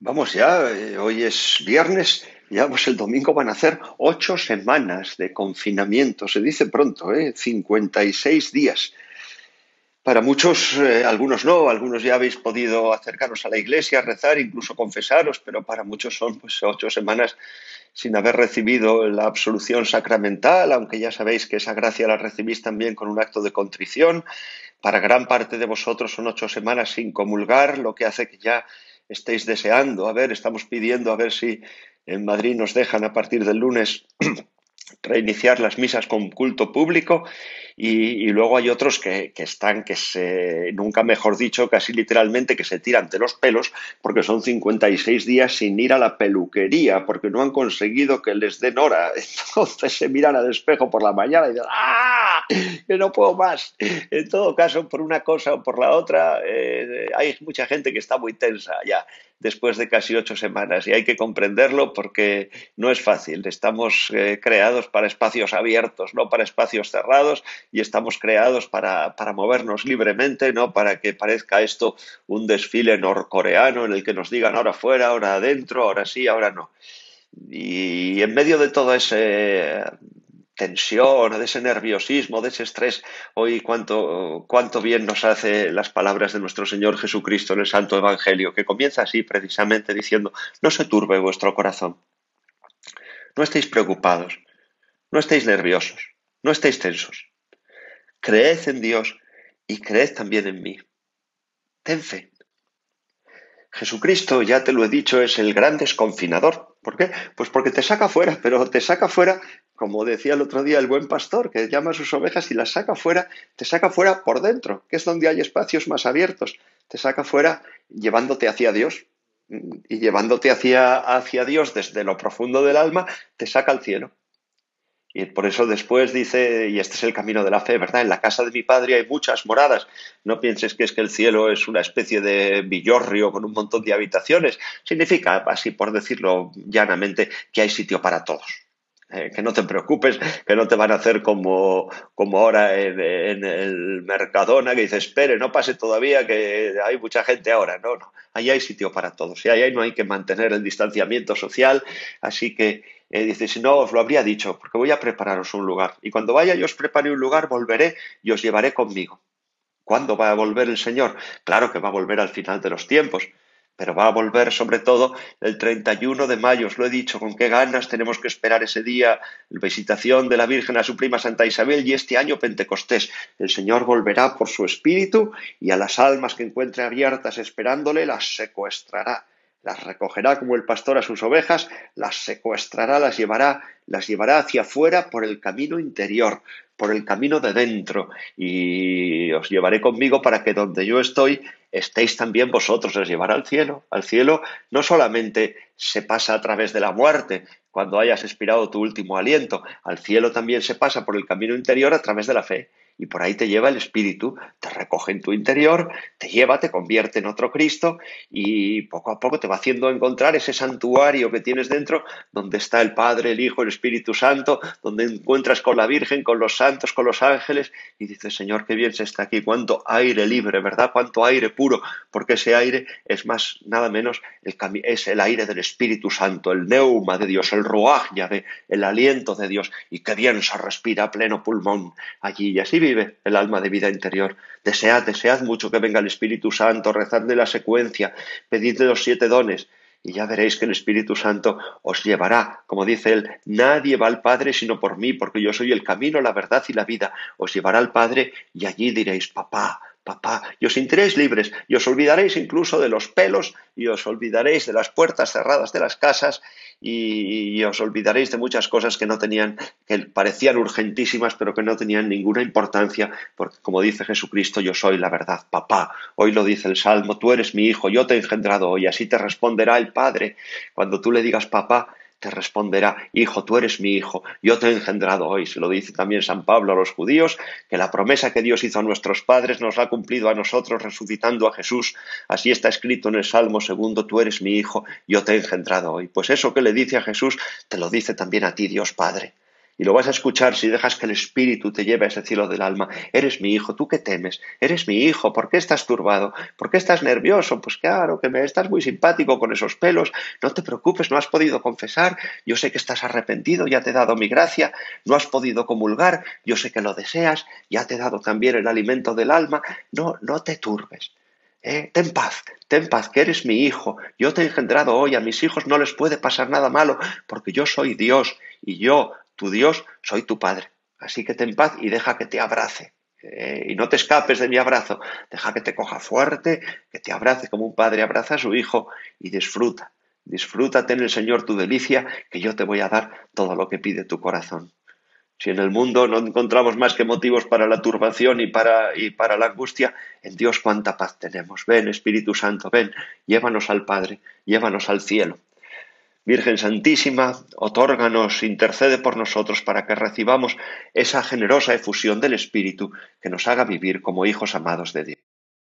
Vamos ya, eh, hoy es viernes, ya pues el domingo van a ser ocho semanas de confinamiento, se dice pronto, ¿eh? 56 días. Para muchos, eh, algunos no, algunos ya habéis podido acercaros a la iglesia, rezar, incluso confesaros, pero para muchos son pues ocho semanas sin haber recibido la absolución sacramental, aunque ya sabéis que esa gracia la recibís también con un acto de contrición. Para gran parte de vosotros son ocho semanas sin comulgar, lo que hace que ya estéis deseando. A ver, estamos pidiendo a ver si en Madrid nos dejan a partir del lunes reiniciar las misas con culto público y, luego hay otros que, están, que se, nunca mejor dicho, casi literalmente, que se tiran de los pelos porque son 56 días sin ir a la peluquería, porque no han conseguido que les den hora. Entonces se miran al espejo por la mañana y dicen, ¡ah! Que no puedo más. En todo caso, por una cosa o por la otra, eh, hay mucha gente que está muy tensa ya después de casi ocho semanas y hay que comprenderlo porque no es fácil. Estamos eh, creados para espacios abiertos, no para espacios cerrados y estamos creados para, para movernos libremente, no para que parezca esto un desfile norcoreano en el que nos digan ahora fuera, ahora adentro, ahora sí, ahora no. Y en medio de todo ese tensión, de ese nerviosismo, de ese estrés, hoy cuánto, cuánto bien nos hace las palabras de nuestro Señor Jesucristo en el Santo Evangelio, que comienza así precisamente diciendo, no se turbe vuestro corazón, no estéis preocupados, no estéis nerviosos, no estéis tensos, creed en Dios y creed también en mí. Ten fe. Jesucristo, ya te lo he dicho, es el gran desconfinador. ¿Por qué? Pues porque te saca fuera, pero te saca fuera como decía el otro día el buen pastor, que llama a sus ovejas y las saca fuera, te saca fuera por dentro, que es donde hay espacios más abiertos, te saca fuera llevándote hacia Dios y llevándote hacia, hacia Dios desde lo profundo del alma, te saca al cielo. Y por eso después dice, y este es el camino de la fe, ¿verdad? En la casa de mi padre hay muchas moradas. No pienses que es que el cielo es una especie de villorrio con un montón de habitaciones. Significa, así por decirlo llanamente, que hay sitio para todos. Eh, que no te preocupes, que no te van a hacer como, como ahora en, el Mercadona, que dice, espere, no pase todavía, que hay mucha gente ahora. No, no, ahí hay sitio para todos. Y ahí no hay que mantener el distanciamiento social. Así que eh, dice, si no, os lo habría dicho, porque voy a prepararos un lugar. Y cuando vaya yo os prepare un lugar, volveré y os llevaré conmigo. ¿Cuándo va a volver el Señor? Claro que va a volver al final de los tiempos pero va a volver sobre todo el 31 de mayo, os lo he dicho, con qué ganas tenemos que esperar ese día, la visitación de la Virgen a su prima Santa Isabel y este año Pentecostés. El Señor volverá por su espíritu y a las almas que encuentre abiertas esperándole las secuestrará las recogerá como el pastor a sus ovejas, las secuestrará, las llevará, las llevará hacia afuera por el camino interior, por el camino de dentro, y os llevaré conmigo para que donde yo estoy estéis también vosotros, os llevará al cielo. Al cielo no solamente se pasa a través de la muerte, cuando hayas expirado tu último aliento, al cielo también se pasa por el camino interior a través de la fe y por ahí te lleva el Espíritu, te recoge en tu interior, te lleva, te convierte en otro Cristo y poco a poco te va haciendo encontrar ese santuario que tienes dentro donde está el Padre, el Hijo, el Espíritu Santo, donde encuentras con la Virgen, con los santos, con los ángeles y dices, Señor, qué bien se está aquí, cuánto aire libre, ¿verdad? Cuánto aire puro, porque ese aire es más, nada menos, el, es el aire del Espíritu Santo, el neuma de Dios, el ruaj de el aliento de Dios y qué bien se respira a pleno pulmón allí y así el alma de vida interior. Desead, desead mucho que venga el Espíritu Santo, rezadle la secuencia, pedidle los siete dones, y ya veréis que el Espíritu Santo os llevará, como dice él, nadie va al Padre sino por mí, porque yo soy el camino, la verdad y la vida. Os llevará al Padre y allí diréis, papá, papá, y os sentiréis libres, y os olvidaréis incluso de los pelos, y os olvidaréis de las puertas cerradas de las casas, y, os olvidaréis de muchas cosas que no tenían, que parecían urgentísimas, pero que no tenían ninguna importancia, porque como dice Jesucristo, yo soy la verdad, papá. Hoy lo dice el Salmo, tú eres mi hijo, yo te he engendrado hoy, así te responderá el Padre. Cuando tú le digas papá, te responderá, Hijo, tú eres mi hijo, yo te he engendrado hoy. Se lo dice también San Pablo a los judíos, que la promesa que Dios hizo a nuestros padres nos la ha cumplido a nosotros resucitando a Jesús. Así está escrito en el Salmo segundo, tú eres mi hijo, yo te he engendrado hoy. Pues eso que le dice a Jesús, te lo dice también a ti, Dios Padre. Y lo vas a escuchar si dejas que el Espíritu te lleve a ese cielo del alma. Eres mi hijo, ¿tú qué temes? Eres mi hijo, ¿por qué estás turbado? ¿Por qué estás nervioso? Pues claro, que me estás muy simpático con esos pelos. No te preocupes, no has podido confesar. Yo sé que estás arrepentido, ya te he dado mi gracia. No has podido comulgar, yo sé que lo deseas, ya te he dado también el alimento del alma. No, no te turbes. Eh, ten paz, ten paz, que eres mi hijo. Yo te he engendrado hoy, a mis hijos no les puede pasar nada malo, porque yo soy Dios y yo tu Dios, soy tu Padre. Así que ten paz y deja que te abrace. Eh, y no te escapes de mi abrazo. Deja que te coja fuerte, que te abrace como un padre abraza a su hijo y disfruta. Disfrútate en el Señor tu delicia, que yo te voy a dar todo lo que pide tu corazón. Si en el mundo no encontramos más que motivos para la turbación y para, y para la angustia, en Dios cuánta paz tenemos. Ven, Espíritu Santo, ven, llévanos al Padre, llévanos al cielo. Virgen Santísima, otórganos, intercede por nosotros para que recibamos esa generosa efusión del Espíritu que nos haga vivir como hijos amados de Dios.